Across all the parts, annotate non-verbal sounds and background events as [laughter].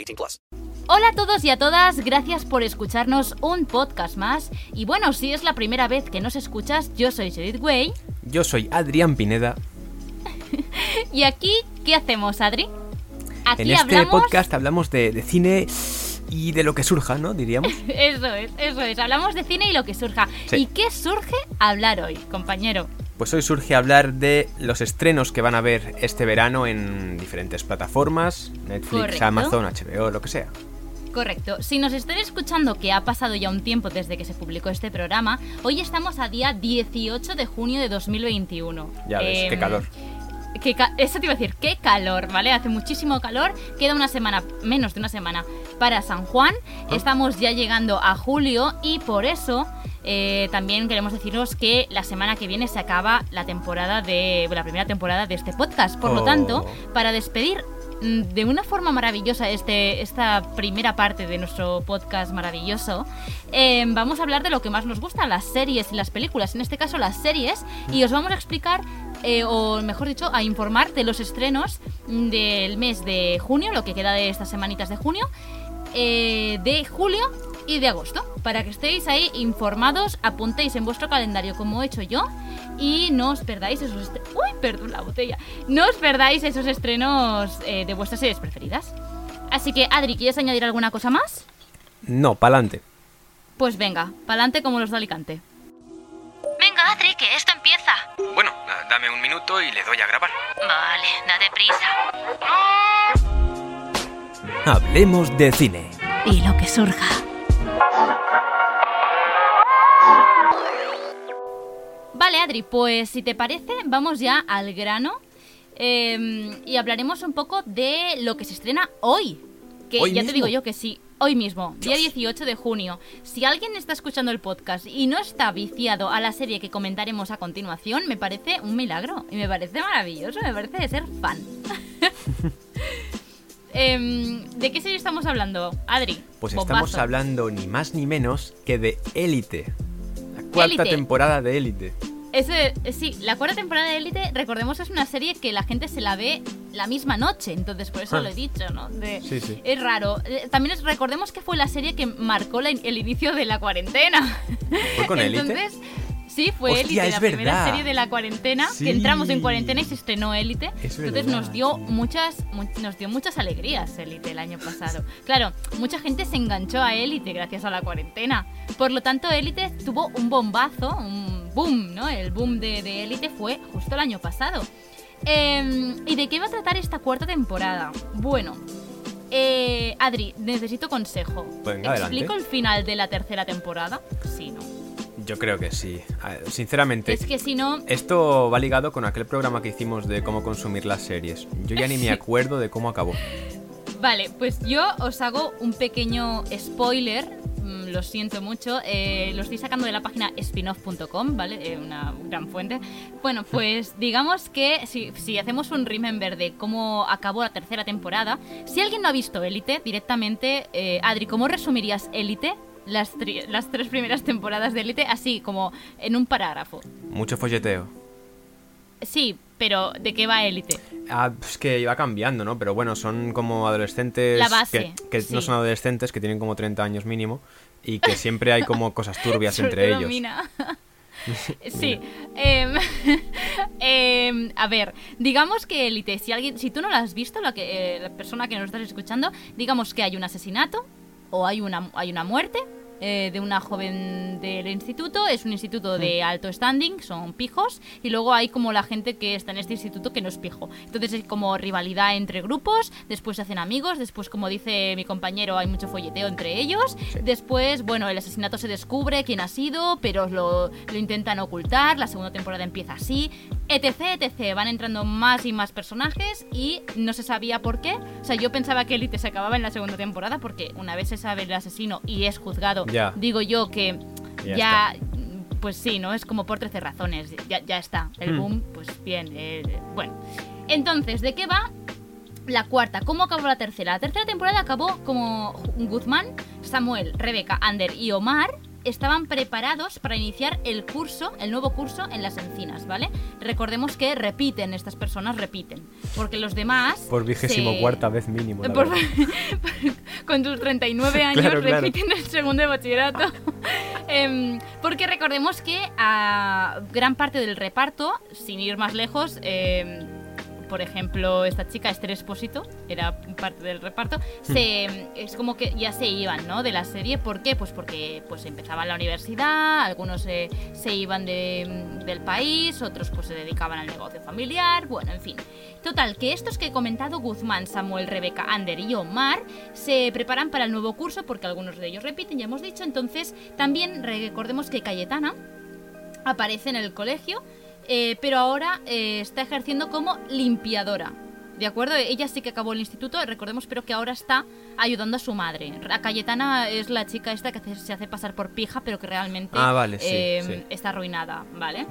18 plus. Hola a todos y a todas, gracias por escucharnos un podcast más. Y bueno, si es la primera vez que nos escuchas, yo soy Judith Way. Yo soy Adrián Pineda. [laughs] Y aquí, ¿qué hacemos, Adri? Aquí En este hablamos. podcast hablamos de, de cine y de lo que surja, ¿no? Diríamos. [laughs] Eso es, eso es. Hablamos de cine y lo que surja. Sí. ¿Y qué surge hablar hoy, compañero? Pues hoy surge hablar de los estrenos que van a ver este verano en diferentes plataformas, Netflix, Correcto. Amazon, HBO, lo que sea. Correcto. Si nos estén escuchando que ha pasado ya un tiempo desde que se publicó este programa, hoy estamos a día 18 de junio de 2021. Ya ves, qué Em, calor. qué ca- eso te iba a decir, qué calor, ¿vale? Hace muchísimo calor, queda una semana, menos de una semana para San Juan, Ah. estamos ya llegando a julio y por eso eh, también queremos deciros que la semana que viene se acaba la temporada de, la primera temporada de este podcast, por lo Oh. tanto, para despedir mm, de una forma maravillosa este, esta primera parte de nuestro podcast maravilloso, eh, vamos a hablar de lo que más nos gusta, las series y las películas, en este caso las series, y os vamos a explicar, eh, o mejor dicho, a informar de los estrenos del mes de junio, lo que queda de estas semanitas de junio, eh, de julio y de agosto, para que estéis ahí informados, apuntéis en vuestro calendario como he hecho yo y no os perdáis esos uy, perdón la botella, no os perdáis esos estrenos eh, de vuestras series preferidas. Así que Adri, ¿quieres añadir alguna cosa más? No, pa'lante. Pues venga, pa'lante como los de Alicante. Venga, Adri, que esto empieza. Bueno, dame un minuto y le doy a grabar. Vale, date prisa. Hablemos de cine. Y lo que surja. Vale, Adri, pues si te parece, vamos ya al grano eh, y hablaremos un poco de lo que se estrena hoy. Que ¿Hoy ya te digo yo que sí, hoy mismo, día 18 de junio. Si alguien está escuchando el podcast y no está viciado a la serie que comentaremos a continuación, me parece un milagro y me parece maravilloso, me parece de ser fan. [laughs] Em, ¿De qué serie estamos hablando, Adri? Pues Bombazo. estamos hablando ni más ni menos que de Élite. La cuarta temporada de Élite. Eso, eh, sí, la cuarta temporada de Élite, recordemos, es una serie que la gente se la ve la misma noche, entonces por eso Ah. lo he dicho, ¿no? De- Sí, sí. Es raro. Eh, También es- recordemos que fue la serie que marcó la el inicio de la cuarentena. ¿Fue con [laughs] Élite? Entonces, sí, fue Hostia, Élite, la primera serie de la cuarentena, Sí. que entramos en cuarentena y se estrenó Élite. Es Entonces verdad. nos dio muchas mu- nos dio muchas alegrías Élite el año pasado. Claro, mucha gente se enganchó a Élite gracias a la cuarentena. Por lo tanto, Élite tuvo un bombazo, un boom, ¿no? El boom de Élite fue justo el año pasado. Eh, ¿Y de qué va a tratar esta cuarta temporada? Bueno, eh, Adri, necesito consejo. Venga, adelante. ¿Explico el final de la tercera temporada? Sí, ¿no? Yo creo que sí. Sinceramente, Es que si no, esto va ligado con aquel programa que hicimos de cómo consumir las series. Yo ya ni me [laughs] acuerdo de cómo acabó. Vale, pues yo os hago un pequeño spoiler. mm, Lo siento mucho. eh, lo estoy sacando de la página spinoff.com, ¿vale? Eh, una gran fuente. Bueno, [laughs] pues digamos que si, si hacemos un remember de cómo acabó la tercera temporada, si alguien no ha visto Élite, directamente, eh, Adri, ¿cómo resumirías Élite? Las, tri- las tres primeras temporadas de Élite, así como en un parágrafo. Mucho folleteo. Sí, pero ¿de qué va Élite? Ah, es que iba cambiando, ¿no? Pero bueno, son como adolescentes. La base, Que, que no sí. son adolescentes, que tienen como 30 años mínimo. Y que siempre hay como cosas turbias [laughs] entre ellos. Mina. [laughs] sí. em, [laughs] em, a ver, digamos que Elite, si alguien, si tú no lo has visto, la, que, eh, la persona que nos estás escuchando, digamos que hay un asesinato o hay una, hay una muerte eh, de una joven del instituto. Es un instituto de alto standing, son pijos. Y luego hay como la gente que está en este instituto que no es pijo. Entonces es como rivalidad entre grupos. Después se hacen amigos. Después, como dice mi compañero, hay mucho folleteo entre ellos. Después, bueno, el asesinato se descubre quién ha sido, pero lo, lo intentan ocultar. La segunda temporada empieza así. Etc, etc. Van entrando más y más personajes y no se sabía por qué. O sea, yo pensaba que Elite se acababa en la segunda temporada porque una vez se sabe el asesino y es juzgado, Ya. digo yo que Ya ya, pues sí, ¿no? Es como por 13 razones. Ya, ya está. El Hmm. boom, pues bien. eh, bueno. Entonces, ¿de qué va? La cuarta, ¿cómo acabó la tercera? La tercera temporada acabó como Guzmán, Samuel, Rebeca, Ander y Omar estaban preparados para iniciar el curso, el nuevo curso en las encinas, ¿vale? Recordemos que repiten, estas personas repiten, porque los demás... Por vigésimo se- cuarta vez mínimo. por- [laughs] con tus 39 [laughs] años Claro, claro. repiten el segundo de bachillerato. [laughs] Em, porque recordemos que a gran parte del reparto, sin ir más lejos, em, por ejemplo, esta chica, Esther Espósito, era parte del reparto, Hmm. se, es como que ya se iban, ¿no? De la serie. ¿Por qué? Pues porque pues empezaban la universidad, algunos eh, se iban de- del país, otros pues se dedicaban al negocio familiar, bueno, en fin. Total, que estos que he comentado, Guzmán, Samuel, Rebeca, Ander y Omar, se preparan para el nuevo curso porque algunos de ellos repiten, ya hemos dicho. Entonces, también recordemos que Cayetana aparece en el colegio, eh, pero ahora eh, está ejerciendo como limpiadora. ¿De acuerdo? Ella sí que acabó el instituto, recordemos, pero que ahora está ayudando a su madre. A Cayetana es la chica esta que hace- se hace pasar por pija, pero que realmente Ah, vale, sí, eh, sí. está arruinada, ¿vale?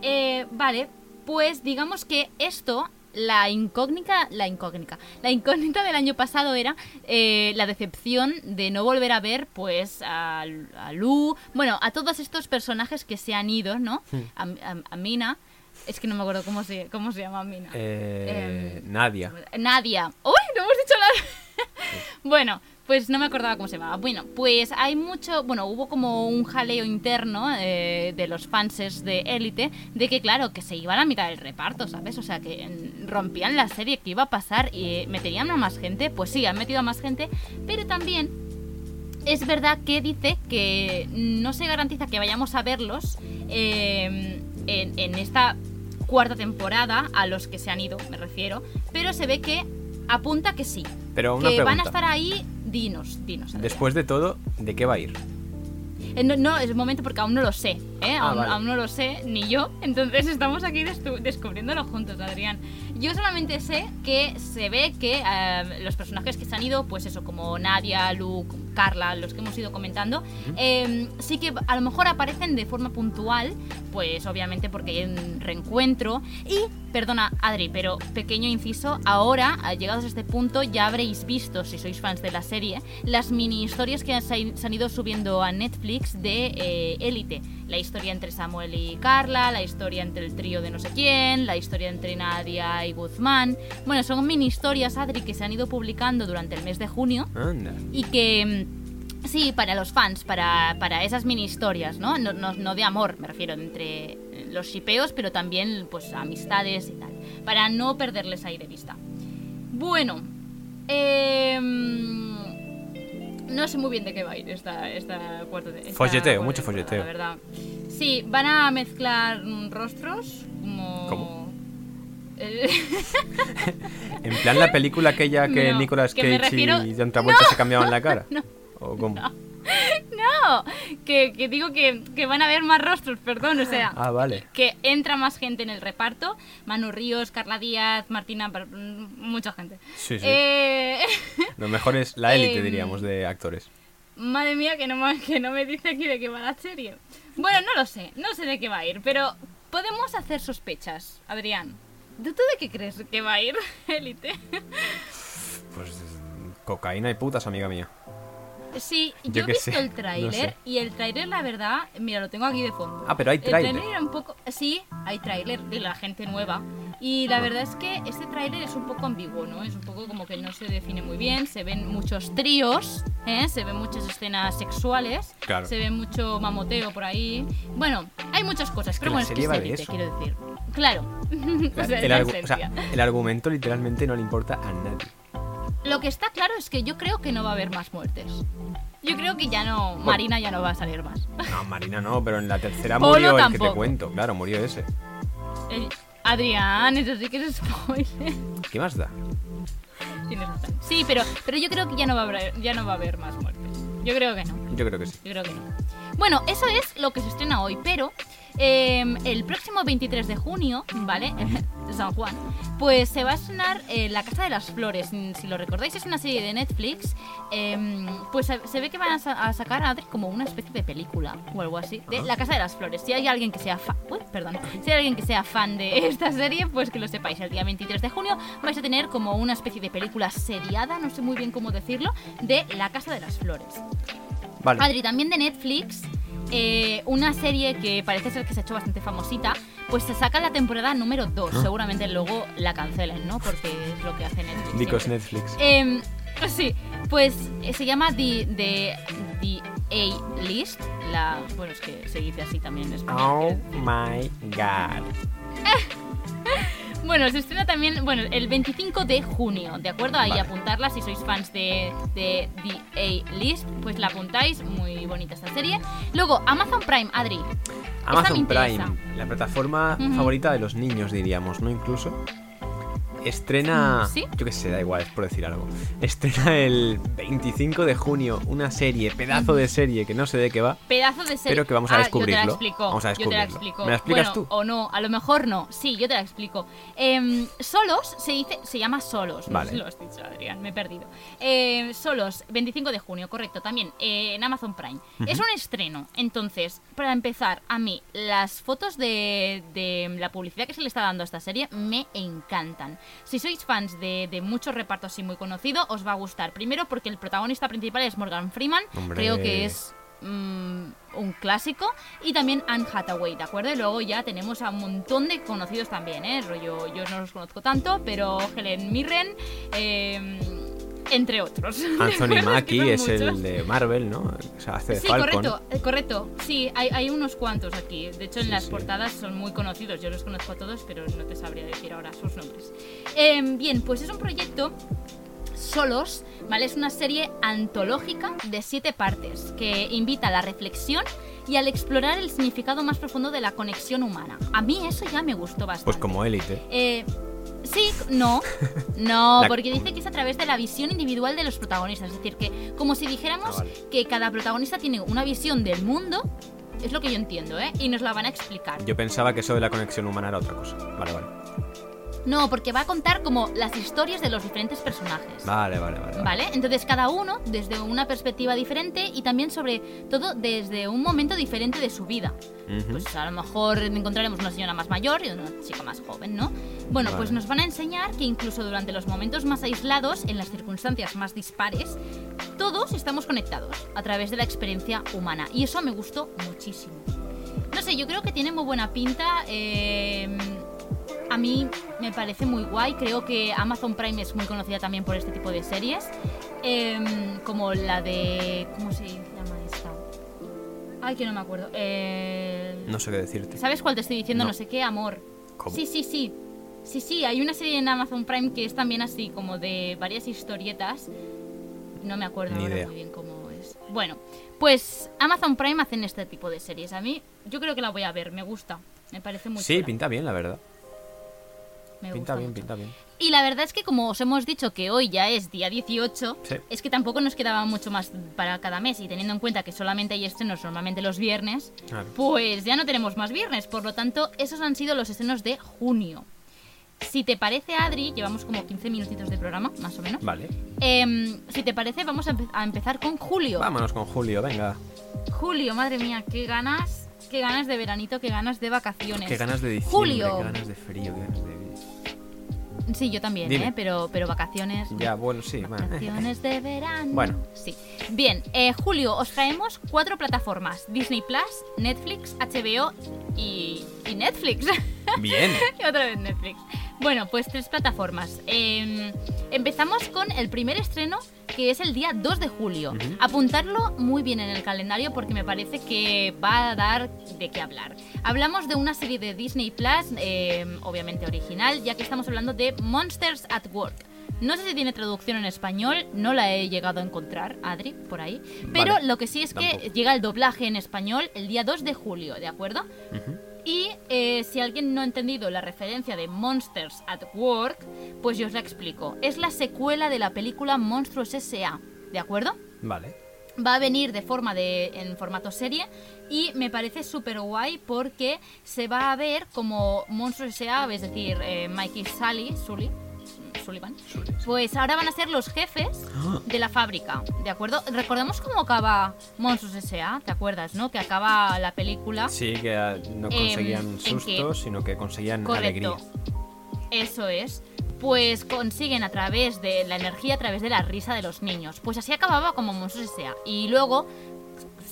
Eh, vale, pues digamos que esto, la incógnita, la incógnita, la incógnita del año pasado era eh, la decepción de no volver a ver, pues, a, a Lu, bueno, a todos estos personajes que se han ido, ¿no? Hmm. A, a- a Mina, es que no me acuerdo cómo se, cómo se llama Mina. Eh, Em, Nadia. Nadia. ¡Uy! No hemos dicho nada. [laughs] bueno, pues no me acordaba cómo se llamaba. Bueno, pues hay mucho. Bueno, hubo como un jaleo interno eh, de los fanses de Élite de que, claro, que se iban a mitad del reparto, ¿sabes? O sea, que rompían la serie, que iba a pasar y meterían a más gente. Pues sí, han metido a más gente, pero también es verdad que dice que no se garantiza que vayamos a verlos eh, en, en esta cuarta temporada, a los que se han ido, me refiero, pero se ve que apunta que sí. Pero una que van a estar ahí, dinos, dinos. Después de todo, ¿de qué va a ir? Eh, no, no, es el momento porque aún no lo sé, ¿eh? Ah, aún, vale. aún no lo sé, ni yo. Entonces estamos aquí descubriéndolo juntos, Adrián. Yo solamente sé que se ve que eh, los personajes que se han ido, pues eso, como Nadia, Luke, Carla, los que hemos ido comentando, eh, sí que a lo mejor aparecen de forma puntual, pues obviamente porque hay un reencuentro. Y, perdona, Adri, pero pequeño inciso, ahora, llegados a este punto, ya habréis visto, si sois fans de la serie, las mini historias que se, se han ido subiendo a Netflix de eh, Élite. La historia entre Samuel y Carla, la historia entre el trío de no sé quién, la historia entre Nadia y Guzmán. Bueno, son mini historias, Adri, que se han ido publicando durante el mes de junio Anda. y que mm, sí para los fans para, para esas mini historias no? No, no no de amor me refiero entre eh, los shipeos pero también pues amistades y tal para no perderles ahí de vista bueno em, no sé muy bien de qué va a ir esta, esta cuarta esta Folleteo, mucho temporada, folleteo. la verdad sí van a mezclar mm, rostros como ¿Cómo? [laughs] En plan la película aquella que [laughs] No, Nicolas Cage refiero- y John Travolta [laughs] se cambiaban la cara. No. ¿O cómo? No, [laughs] que, que digo que, que van a haber más rostros, perdón, o sea, Ah, vale. que entra más gente en el reparto. Manu Ríos, Carla Díaz, Martina, mm, mucha gente. Sí, sí. Eh, Lo mejor es la élite, [laughs] Em, diríamos, de actores. madre mía, que no, que no me dice aquí de qué va la serie. Bueno, no lo sé, no sé de qué va a ir, pero podemos hacer sospechas, Adrián. ¿Tú, tú de qué crees que va a ir, [laughs] Élite? Pues cocaína y putas, amiga mía. Sí, yo, Yo he visto sé, el no tráiler sé. y el tráiler, la verdad, mira, lo tengo aquí de fondo. Ah, pero hay El tráiler. era un poco... Sí, hay tráiler de la gente nueva. Y la verdad es que este tráiler es un poco ambiguo, ¿no? Es un poco como que no se define muy bien. Se ven muchos tríos, ¿eh? Se ven muchas escenas sexuales. Claro. Se ve mucho mamoteo por ahí. Bueno, hay muchas cosas. que Pero bueno, es que de élite, eso. quiero decir. Claro. [laughs] O sea, el, argu- o sea, el argumento literalmente no le importa a nadie. Lo que está claro es que yo creo que no va a haber más muertes. Yo creo que ya no, Marina ya no va a salir más. No, Marina no, pero en la tercera Polo murió el que te cuento. Claro, murió ese. Adrián, eso sí que es spoiler. ¿Qué más da? Tienes razón. Sí, pero, pero yo creo que ya no, va a haber, ya no va a haber más muertes. Yo creo que no. Yo creo que sí. Yo creo que no. Bueno, eso es lo que se estrena hoy, pero eh, el próximo 23 de junio, ¿vale? [laughs] San Juan, pues se va a estrenar eh, La Casa de las Flores. Mm, Si lo recordáis, es una serie de Netflix. eh, pues se, ve que van a, sa- a sacar a Adri como una especie de película o algo así de La Casa de las Flores. Si hay alguien que sea fan, perdón, si hay alguien que sea fan de [laughs] esta serie, pues que lo sepáis. El día 23 de junio vais a tener como una especie de película seriada, no sé muy bien cómo decirlo, de La Casa de las Flores. Vale. Adri, también de Netflix, eh, una serie que parece ser que se ha hecho bastante famosita, pues se saca la temporada número 2. Seguramente luego la cancelen, ¿no? Porque es lo que hace Netflix. Because. Netflix. Em, sí, pues eh, se llama The, The, The A-List. La, bueno, es que se dice así también en español. Oh my god. [laughs] Bueno, se estrena también, bueno, el 25 de junio, ¿de acuerdo? Ahí Vale. apuntarla si sois fans de, de The A-List, pues la apuntáis, muy bonita esta serie. Luego, Amazon Prime, Adri. Amazon. Prime, la plataforma favorita de los niños, diríamos, ¿no? Incluso. Estrena. ¿sí? Yo qué sé, da igual, es por decir algo. Estrena el 25 de junio una serie, pedazo de serie que no sé de qué va. Pedazo de serie. Pero que vamos a Ah, descubrirlo. Yo te la explico. Vamos a Yo te la descubrirlo. explico. ¿Me la explicas Bueno, tú? O no, a lo mejor no. Sí, yo te la explico. Em, Solos se dice, se llama Solos. No Vale. sé si lo has dicho, Adrián, me he perdido. Em, Solos, 25 de junio, correcto, también eh, en Amazon Prime. Es un estreno. Entonces, para empezar, a mí las fotos de, de la publicidad que se le está dando a esta serie me encantan. Si sois fans de, de muchos repartos así muy conocidos, os va a gustar. Primero porque el protagonista principal es Morgan Freeman. Hombre. Creo que es mm, un clásico. Y también Anne Hathaway, ¿de acuerdo? Y luego ya tenemos a un montón de conocidos también, ¿eh? Rollo, yo no los conozco tanto, pero Helen Mirren, eh, entre otros. [laughs] ¿de Anthony acuerdo? Mackie es muchos. el de Marvel, ¿no? O sea, hace Sí, Falcon. correcto, eh, correcto. Sí, hay, hay unos cuantos aquí. De hecho, en Sí, las sí. portadas son muy conocidos. Yo los conozco a todos, pero no te sabría decir ahora sus nombres. Eh, bien, pues es un proyecto solos, ¿vale? Es una serie antológica de siete partes que invita a la reflexión y al explorar el significado más profundo de la conexión humana. A mí eso ya me gustó bastante. Pues como élite. Eh, sí, no, [laughs] no, La- porque dice que es a través de la visión individual de los protagonistas. Es decir, que como si dijéramos Ah, vale. que cada protagonista tiene una visión del mundo, es lo que yo entiendo, ¿eh? Y nos la van a explicar. Yo pensaba que eso de la conexión humana era otra cosa. Vale, vale. No, porque va a contar como las historias de los diferentes personajes. Vale, vale, vale. vale. ¿Vale? Entonces cada uno desde una perspectiva diferente y también sobre todo desde un momento diferente de su vida. Pues a lo mejor encontraremos una señora más mayor y una chica más joven, ¿no? Bueno, pues nos van a enseñar que incluso durante los momentos más aislados, en las circunstancias más dispares, todos estamos conectados a través de la experiencia humana. Y eso me gustó muchísimo. No sé, yo creo que tiene muy buena pinta. eh, a mí me parece muy guay. Creo que Amazon Prime es muy conocida también por este tipo de series. em, como la de. ¿Cómo se llama esta? Ay, que no me acuerdo. Eh, No sé qué decirte. ¿Sabes cuál te estoy diciendo? No. No, sé qué, amor. ¿Cómo? Sí, sí, sí. Sí, sí, hay una serie en Amazon Prime que es también así, como de varias historietas. No me acuerdo Ni idea. muy bien cómo es. Bueno, pues Amazon Prime hacen este tipo de series. A mí, yo creo que la voy a ver, me gusta. Me parece muy Sí, chula, pinta bien, la verdad. Me Pinta gusta bien, mucho. pinta bien. Y la verdad es que como os hemos dicho que hoy ya es día 18, Sí. es que tampoco nos quedaba mucho más para cada mes y teniendo en cuenta que solamente hay estrenos normalmente los viernes, Claro. pues ya no tenemos más viernes, por lo tanto esos han sido los estrenos de junio. Si te parece, Adri, llevamos como 15 minutitos de programa, más o menos. Vale. Em, si te parece, vamos a, empe- a empezar con Julio. Vámonos con Julio, venga. Julio, madre mía, qué ganas, qué ganas de veranito, qué ganas de vacaciones. Qué ganas de diciembre, Julio. qué ganas de frío, qué ganas de... Sí, yo también, Dime. ¿eh? Pero, pero vacaciones. Ya, bueno, sí. Vacaciones de verano. Bueno. Sí. Bien, eh, Julio, os traemos cuatro plataformas: Disney Plus, Netflix, HBO y, y Netflix. Bien. [laughs] y otra vez Netflix. Bueno, pues tres plataformas. Eh, empezamos con el primer estreno, que es el día 2 de julio. Apuntarlo muy bien en el calendario porque me parece que va a dar de qué hablar. Hablamos de una serie de Disney Plus, eh, obviamente original, ya que estamos hablando de Monsters at Work. No sé si tiene traducción en español, no la he llegado a encontrar, Adri, por ahí. Pero Vale, lo que sí es que tampoco. llega el doblaje en español el día 2 de julio, ¿de acuerdo? Y eh, si alguien no ha entendido la referencia de Monsters at Work, pues yo os la explico. Es la secuela de la película Monstruos S.A., ¿de acuerdo? Vale. Va a venir de forma de en formato serie y me parece súper guay porque se va a ver como Monstruos S.A., es decir, eh, Mikey Sally, Sully, Sullivan, pues ahora van a ser los jefes de la fábrica, ¿de acuerdo? Recordemos cómo acaba Monstruos S.A., ¿te acuerdas, no? Que acaba la película Sí, que ah, no Em, conseguían que- sustos, sino que conseguían alegría. Eso es. Pues consiguen a través de la energía, a través de la risa de los niños. Pues así acababa como Monstruos S.A. Y luego,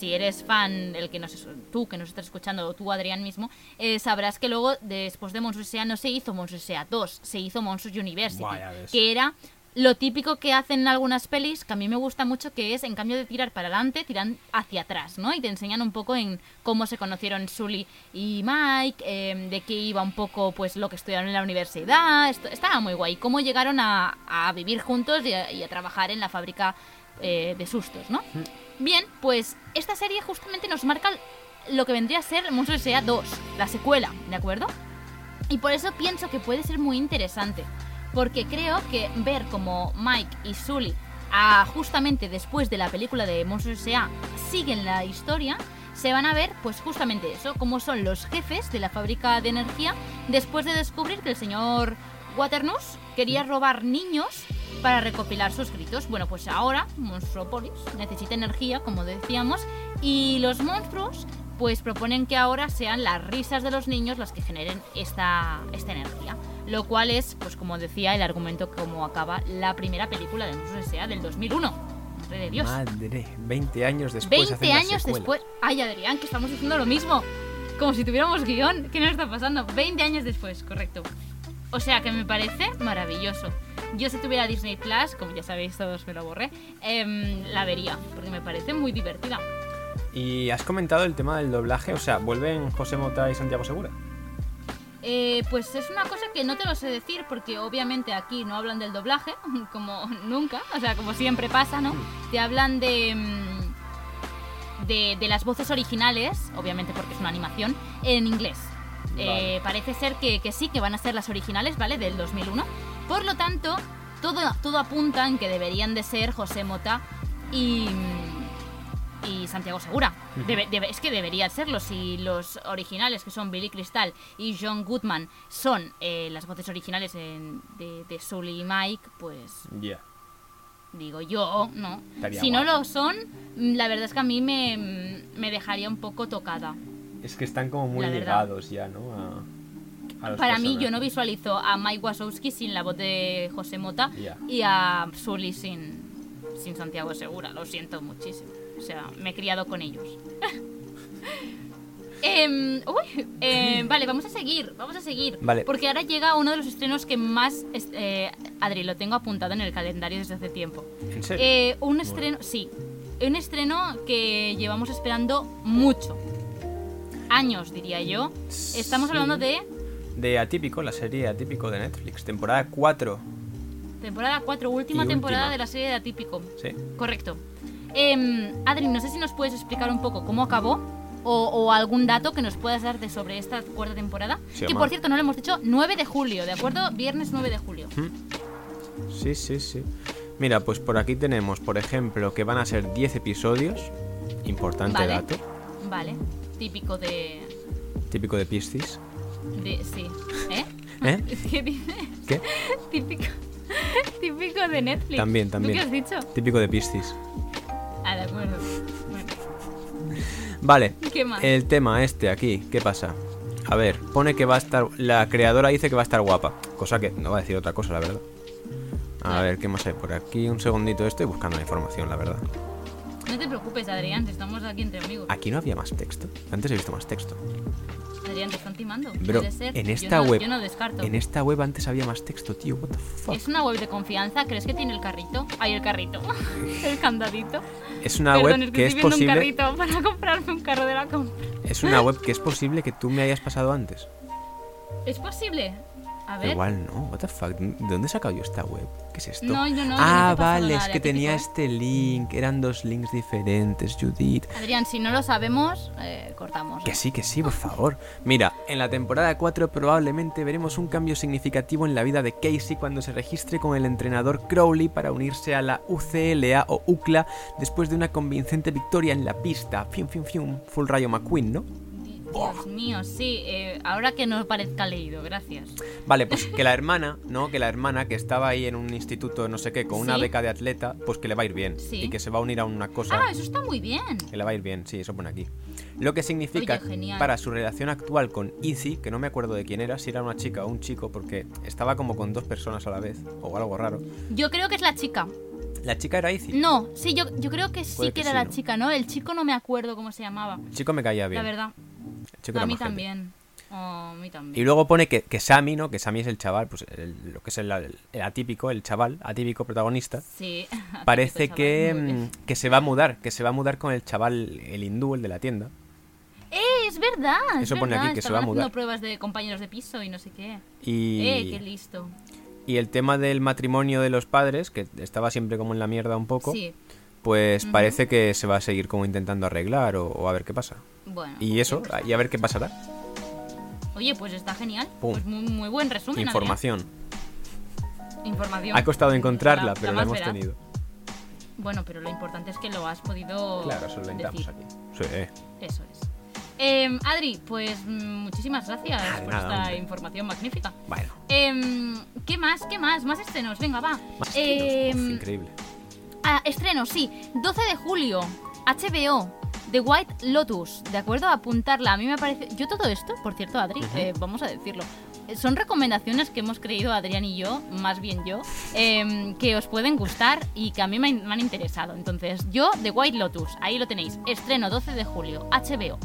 si eres fan, el que nos, tú que nos estás escuchando, o tú Adrián mismo, eh, sabrás que luego, después de Monstruos S.A. no se hizo Monstruos S.A. 2, se hizo Monstruos University. Buah, ya ves. que era lo típico que hacen en algunas pelis, que a mí me gusta mucho, que es en cambio de tirar para adelante, tiran hacia atrás, ¿no? Y te enseñan un poco en cómo se conocieron Sully y Mike, eh, de qué iba un poco pues lo que estudiaron en la universidad, esto, estaba muy guay, cómo llegaron a, a vivir juntos y a, y a trabajar en la fábrica eh, de sustos, ¿no? Bien, pues esta serie justamente nos marca lo que vendría a ser Monstruos S.A. 2, la secuela, ¿de acuerdo? Y por eso pienso que puede ser muy interesante. Porque creo que ver como Mike y Sully, ah, justamente después de la película de Monstruos S.A., siguen la historia, se van a ver, pues justamente eso, cómo son los jefes de la fábrica de energía después de descubrir que el señor Waternoose quería robar niños para recopilar sus gritos. Bueno, pues ahora Monstropolis necesita energía, como decíamos, y los monstruos pues proponen que ahora sean las risas de los niños las que generen esta, esta energía. Lo cual es, pues como decía, el argumento como acaba la primera película de Monstruos S.A. del 2001. Madre de Dios. Madre, 20 años después. 20 hacen la años después. Ay, Adrián, que estamos diciendo lo mismo. Como si tuviéramos guion. ¿Qué nos está pasando? 20 años después, correcto. O sea que me parece maravilloso. Yo si tuviera Disney Plus, como ya sabéis todos me lo borré, em, la vería, porque me parece muy divertida. Y has comentado el tema del doblaje, o sea, ¿vuelven José Mota y Santiago Segura? Eh, pues es una cosa que no te lo sé decir porque obviamente aquí no hablan del doblaje, [laughs] como nunca, o sea, como siempre pasa, ¿no? Te hablan de, mm, de, de las voces originales, obviamente porque es una animación, en inglés. Eh, parece ser que, que sí, que van a ser las originales, ¿vale? Del 2001. Por lo tanto, todo, todo apunta en que deberían de ser José Mota y, y Santiago Segura. Debe- debe- es que deberían serlo. Si los originales, que son Billy Crystal y John Goodman, son eh, las voces originales en- de, de Sully y Mike, pues Ya. digo yo, ¿no? Estaría si no lo son, mm, la verdad es que a mí me, me dejaría un poco tocada. Es que están como muy ligados ya, ¿no? A, Para mí, yo no visualizo a Mike Wazowski sin la voz de José Mota y a Sully sin, sin Santiago Segura. Lo siento muchísimo. O sea, me he criado con ellos. [laughs] Em, uy, eh, [laughs] vale, vamos a seguir, vamos a seguir. Vale. Porque ahora llega uno de los estrenos que más... eh, Adri, lo tengo apuntado en el calendario desde hace tiempo. ¿En serio? Eh, un estreno, sí, un estreno que llevamos esperando mucho. Años, diría yo. Estamos Sí. hablando de De Atípico, la serie Atípico de Netflix, temporada 4. temporada 4, última Y temporada última. de la serie de Atípico. Sí. Correcto. Em, Adri, no sé si nos puedes explicar un poco cómo acabó o, o algún dato que nos puedas dar de sobre esta cuarta temporada. Sí, que por cierto, no lo hemos dicho, 9 de julio, ¿de acuerdo? Viernes 9 de julio. Sí, sí, sí. Mira, pues por aquí tenemos, por ejemplo, que van a ser 10 episodios. Importante Vale. dato. Vale, típico de, Típico de Piscis. de- Sí. ¿Eh? [laughs] ¿Eh? ¿Qué dice? ¿Qué? [laughs] Típico, [laughs] típico de Netflix. También, ¿Tú también. qué has dicho? Típico de Piscis. Ah, de acuerdo. Bueno, Vale. ¿qué más? El tema este aquí, ¿qué pasa? A ver, pone que va a estar. La creadora dice que va a estar guapa. Cosa que no va a decir otra cosa, la verdad. A ver, ¿qué más hay por aquí? Un segundito, estoy buscando la información, la verdad. No te preocupes, Adrián, estamos aquí entre amigos. Aquí no había más texto. Antes he visto más texto. Adrián, te están timando. Bro, Puede ser. en Yo esta no- web. Yo no descarto. En esta web antes había más texto, tío. What the fuck. ¿Es una web de confianza? ¿Crees que tiene el carrito? Ay, el carrito. [laughs] el candadito. Es una Perdón, web es que, que es estoy posible. un carrito [laughs] para comprarme un carro de la compra. Es una web que es posible que tú me hayas pasado antes. ¿Es posible? A Pero ver. igual no. What the fuck. ¿De dónde he sacado yo esta web? ¿Qué es esto? No, yo no, yo no ah, pasado vale, nada es que tenía este link. Eran dos links diferentes, Judith. Adrián, si no lo sabemos, eh, cortamos. Que sí, que sí, por favor. Mira, en la temporada 4 probablemente veremos un cambio significativo en la vida de Casey cuando se registre con el entrenador Crowley para unirse a la UCLA o UCLA después de una convincente victoria en la pista. Fium, fium, fium. Full Rayo McQueen, ¿no? Di- Dios mío, sí. eh, ahora que no parezca leído, gracias. Vale, pues [laughs] que la hermana, ¿no? Que la hermana que estaba ahí en un instituto, no sé qué, con una Sí. beca de atleta, pues que le va a ir bien. Sí. Y que se va a unir a una cosa. Ah, eso está muy bien. Que le va a ir bien, sí, eso pone aquí. Lo que significa Oye, para su relación actual con Izzy, que no me acuerdo de quién era, si era una chica o un chico, porque estaba como con dos personas a la vez, o algo raro. Yo creo que es la chica. La chica era Izzy. No, sí, yo, yo creo que sí Puede que era sí, la ¿no? chica, ¿no? El chico no me acuerdo cómo se llamaba. El chico me caía bien. La verdad. A mí también. Oh, a mí también. Y luego pone que, que Sammy, ¿no? Que Sammy es el chaval, pues el- lo que es el, el atípico, el chaval, atípico protagonista. Sí. [laughs] Parece Chaval, que, mm, que se va a mudar, que se va a mudar con el chaval, el hindú, el de la tienda. ¡Eh, es verdad! es Eso pone aquí, verdad, que se va a mudar. haciendo pruebas de compañeros de piso y no sé qué. Y, Eh, qué listo. y el tema del matrimonio de los padres, que estaba siempre como en la mierda un poco, Sí, pues parece que se va a seguir como intentando arreglar o, o a ver qué pasa. Bueno. Y eso, y a ver qué pasará. Oye, pues está genial. Pum. Pues muy, muy buen resumen. Adrián. Información. Información. Ha costado La- encontrarla, pero la hemos tenido. Bueno, pero lo importante es que lo has podido Claro, solventamos decir. aquí. Sí. Eso es. Em, Adri, pues muchísimas gracias Ah, por nada, esta hombre. información magnífica. Bueno, Em, ¿Qué más? ¿Qué más? Más estrenos, venga, va. más Em, Uf, increíble. ah, estrenos, sí. 12 de julio, HBO, The White Lotus. ¿De acuerdo? Apuntarla. A mí me parece. Yo todo esto, por cierto, Adri, eh, vamos a decirlo. Son recomendaciones que hemos creído Adrián y yo, más bien yo, em, que os pueden gustar y que a mí me han, me han interesado. Entonces, yo, The White Lotus, ahí lo tenéis. Estreno 12 de julio, HBO.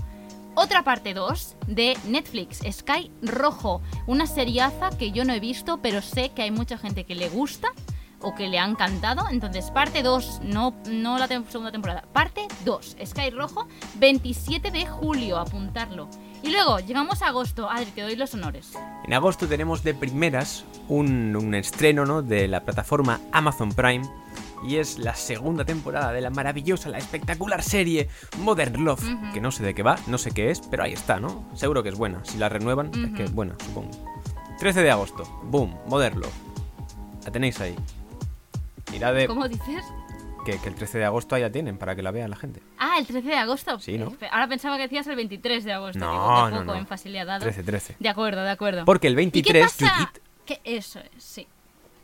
Otra parte 2 de Netflix, Sky Rojo, una seriaza que yo no he visto, pero sé que hay mucha gente que le gusta o que le ha encantado. Entonces, parte 2, no, no la segunda temporada, parte 2, Sky Rojo, 27 de julio, apuntarlo. Y luego, llegamos a agosto, Adri, te doy los honores. En agosto tenemos de primeras un, un estreno ¿no? de la plataforma Amazon Prime y es la segunda temporada de la maravillosa, la espectacular serie Modern Love, que no sé de qué va, no sé qué es, pero ahí está, ¿no? Seguro que es buena. Si la renuevan, es que es buena, supongo. 13 de agosto, boom, Modern Love. La tenéis ahí. Mirad de ¿Cómo dices? que, que el 13 de agosto ahí la tienen para que la vea la gente. Ah, el 13 de agosto. Sí, ¿no? Ahora pensaba que decías el 23 de agosto. No, qué no, poco no. énfasis le ha dado. 13, 13. De acuerdo, de acuerdo. Porque el ¿Y qué 23, pasa? Judith, Que eso es, sí.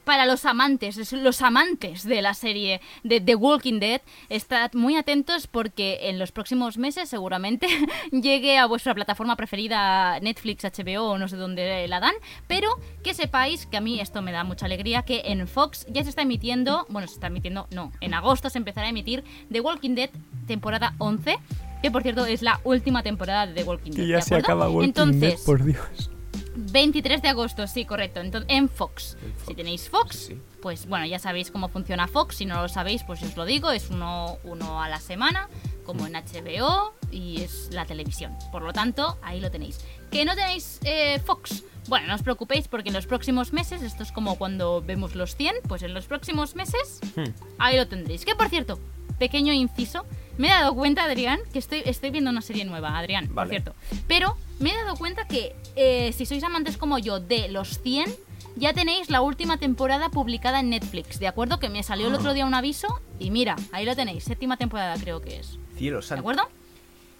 Para los amantes, es- los amantes de la serie de The Walking Dead, estad muy atentos porque en los próximos meses seguramente [laughs] llegue a vuestra plataforma preferida, Netflix, HBO o no sé dónde la dan, pero que sepáis que a mí esto me da mucha alegría, que en Fox ya se está emitiendo, bueno, se está emitiendo, no, en agosto se empezará a emitir The Walking Dead temporada 11, que por cierto es la última temporada de The Walking Dead. ¿de acuerdo? Entonces, Dios. 23 de agosto, sí, correcto. Entonces, en Fox. Si tenéis Fox, sí, sí. pues bueno, ya sabéis cómo funciona Fox. Si no lo sabéis, pues os lo digo. Es uno, uno a la semana, como en HBO, y es la televisión. Por lo tanto, ahí lo tenéis. ¿Que no tenéis eh, Fox? Bueno, no os preocupéis porque en los próximos meses, esto es como cuando vemos los 100, pues en los próximos meses, Hmm. ahí lo tendréis. Que por cierto, pequeño inciso, me he dado cuenta, Adrián, que estoy, estoy viendo una serie nueva, Adrián, por cierto. Pero me he dado cuenta que eh, si sois amantes como yo de los 100, ya tenéis la última temporada publicada en Netflix, ¿de acuerdo? Que me salió el otro día un aviso y mira, ahí lo tenéis, séptima temporada creo que es. Cielo ¿De santo. acuerdo?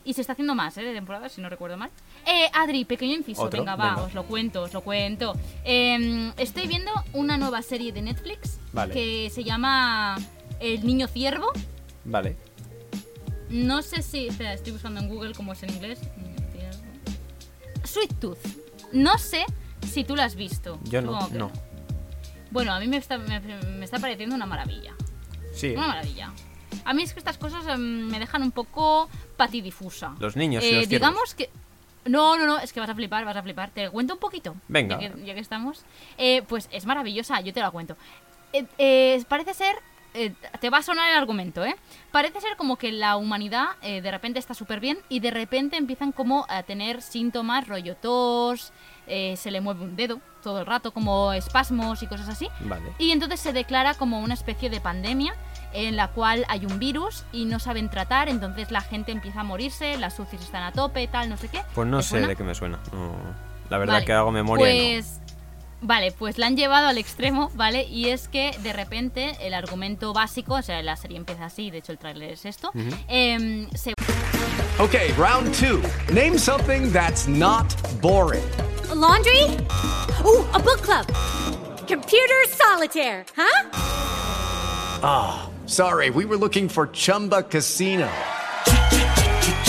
Y se está haciendo más, ¿eh? De temporada, si no recuerdo mal. Eh, Adri, pequeño inciso, ¿Otro? venga, va, Venga. os lo cuento, os lo cuento. Eh, estoy viendo una nueva serie de Netflix Vale. que se llama El Niño Ciervo. Vale. No sé si. Espera, estoy buscando en Google cómo es en inglés. Sweet Tooth. No sé si tú la has visto. Yo no, no. Bueno, a mí me está, me, me está pareciendo una maravilla. Sí. Una maravilla. A mí es que estas cosas em, me dejan un poco patidifusa. Los niños Eh, los ciervos. digamos que. No, no, no, es que vas a flipar, vas a flipar. Te cuento un poquito. Venga. Ya que, ya que estamos. Eh, pues es maravillosa, yo te la cuento. Eh, eh, parece ser. Eh, te va a sonar el argumento, ¿eh? Parece ser como que la humanidad eh, de repente está súper bien y de repente empiezan como a tener síntomas, rollo tos, eh, se le mueve un dedo todo el rato, como espasmos y cosas así. Vale. Y entonces se declara como una especie de pandemia en la cual hay un virus y no saben tratar, entonces la gente empieza a morirse, las UCIs están a tope, tal, no sé qué. Pues no ¿Te sé suena? de qué me suena. No. La verdad Vale, que hago memoria y no. Vale, pues la han llevado al extremo, ¿vale? Y es que de repente el argumento básico, o sea, la serie empieza así, de hecho el tráiler es esto, em, se Okay, round two. Name something that's not boring. laundry? Ooh, a book club. Computer solitaire, huh? Sorry, we were looking for Chumba Casino.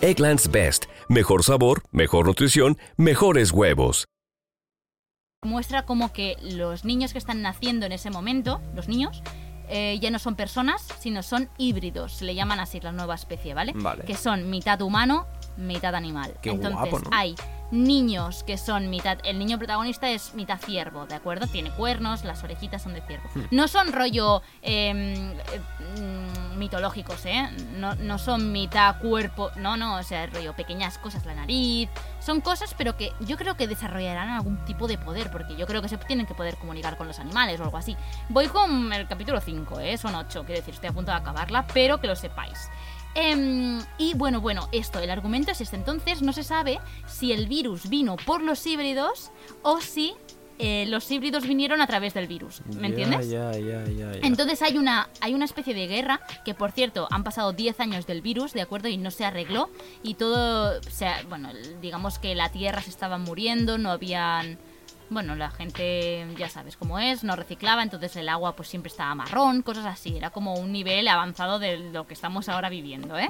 Eggland's Best, mejor sabor, mejor nutrición, mejores huevos. muestra como que los niños que están naciendo en ese momento, los niños, eh, ya no son personas, sino son híbridos. Se le llaman así la nueva especie, ¿vale? Vale. Que son mitad humano, mitad animal. Qué Entonces guapo, ¿no? hay niños que son mitad. El niño protagonista es mitad ciervo, ¿de acuerdo? Tiene cuernos, las orejitas son de ciervo. Hmm. No son rollo em, eh, mm, mitológicos, ¿eh? No, no son mitad cuerpo. No, no, o sea, rollo pequeñas cosas, la nariz. Son cosas, pero que yo creo que desarrollarán algún tipo de poder, porque yo creo que se tienen que poder comunicar con los animales o algo así. Voy con el capítulo 5, ¿eh? Son 8, quiero decir, estoy a punto de acabarla, pero que lo sepáis. Em, y bueno, bueno, esto, el argumento es este. Entonces no se sabe si el virus vino por los híbridos o si eh, los híbridos vinieron a través del virus. ¿Me entiendes? Ya, ya, ya, ya. Entonces hay una, hay una especie de guerra que, por cierto, han pasado 10 años del virus, ¿de acuerdo? Y no se arregló. Y todo, o sea, bueno, digamos que la Tierra se estaba muriendo, no habían... Bueno, la gente, ya sabes cómo es, no reciclaba, entonces el agua pues siempre estaba marrón, cosas así. Era como un nivel avanzado de lo que estamos ahora viviendo, ¿eh?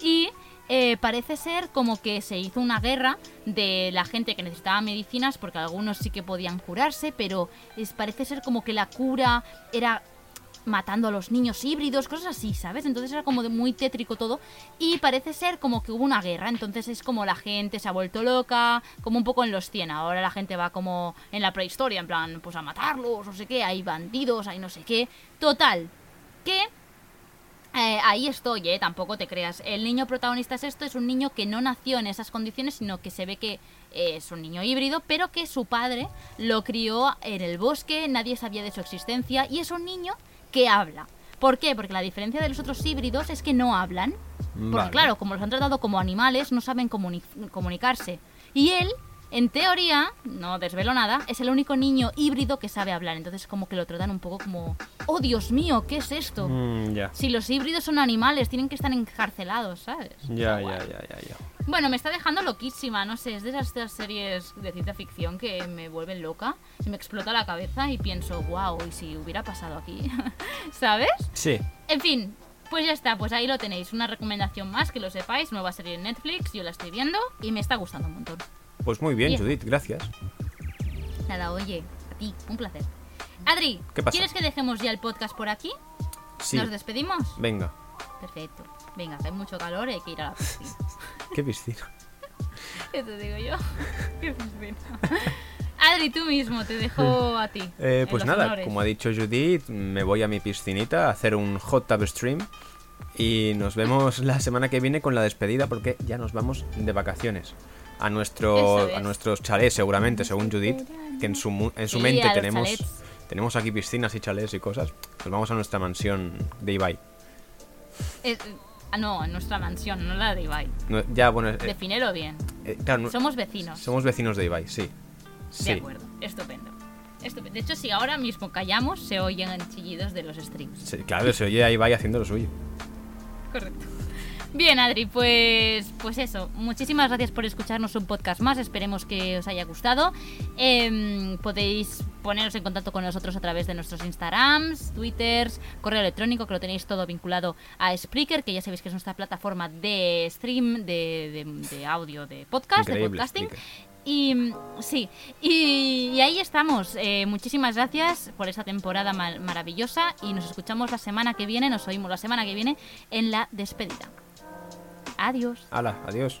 Y eh, parece ser como que se hizo una guerra de la gente que necesitaba medicinas, porque algunos sí que podían curarse, pero es, parece ser como que la cura era matando a los niños híbridos, cosas así, ¿sabes? Entonces era como de muy tétrico todo y parece ser como que hubo una guerra, entonces es como la gente se ha vuelto loca, como un poco en los 100, ahora la gente va como en la prehistoria, en plan, pues a matarlos, no sé qué, hay bandidos, hay no sé qué, total, que eh, ahí estoy, ¿eh? Tampoco te creas. El niño protagonista es esto, es un niño que no nació en esas condiciones, sino que se ve que es un niño híbrido, pero que su padre lo crió en el bosque, nadie sabía de su existencia, y es un niño que habla. ¿Por qué? Porque la diferencia de los otros híbridos es que no hablan. Porque Vale. claro, como los han tratado como animales, no saben comuni- comunicarse. Y él, en teoría, no desvelo nada, es el único niño híbrido que sabe hablar. Entonces como que lo tratan un poco como, oh Dios mío, ¿qué es esto? Mm. Si los híbridos son animales, tienen que estar encarcelados, ¿sabes? Ya, ya, ya, ya, ya. Bueno, me está dejando loquísima, no sé, es de esas, de esas series de ciencia ficción que me vuelven loca, se me explota la cabeza y pienso, wow, ¿y si hubiera pasado aquí? [laughs] ¿Sabes? Sí. En fin, pues ya está, pues ahí lo tenéis, una recomendación más, que lo sepáis, nueva serie en Netflix, yo la estoy viendo y me está gustando un montón. Pues muy bien. Judith, gracias. Nada, oye, a ti, un placer. Adri, ¿Qué pasa? ¿quieres que dejemos ya el podcast por aquí? Sí. ¿Nos despedimos? Venga. Perfecto. Venga, que hay mucho calor y hay que ir a la piscina. [laughs] ¿Qué piscina? [laughs] ¿Qué te digo yo? [laughs] Qué piscina. Adri, tú mismo, te dejo a ti. Eh, pues nada, honores. como ha dicho Judith, me voy a mi piscinita a hacer un hot tub stream. Y nos vemos la semana que viene con la despedida porque ya nos vamos de vacaciones. A, nuestro, es. a nuestros chalés, seguramente, según Judith, que en su, en su Sí, mente a tenemos, chalets. tenemos aquí piscinas y chalés y cosas, pues vamos a nuestra mansión de Ibai. Eh, ah, no, en nuestra mansión, no la de Ibai. No, ya, bueno, eh, Defínelo bien. eh, claro, no- Somos vecinos. somos vecinos de Ibai, sí. De acuerdo, estupendo. Estupendo. De hecho, si ahora mismo callamos, se oyen chillidos de los streams. Sí, claro, se oye a Ibai haciendo lo suyo. Correcto. Bien, Adri, pues, pues eso. Muchísimas gracias por escucharnos un podcast más. Esperemos que os haya gustado. Em, podéis poneros en contacto con nosotros a través de nuestros Instagrams, Twitters, correo electrónico, que lo tenéis todo vinculado a Spreaker, que ya sabéis que es nuestra plataforma de stream, de, de- de audio, de podcast, de podcasting. Spreaker. Y sí, y, y ahí estamos. Eh, muchísimas gracias por esta temporada ma- maravillosa y nos escuchamos la semana que viene, nos oímos la semana que viene en la despedida. Adiós. Hala, adiós.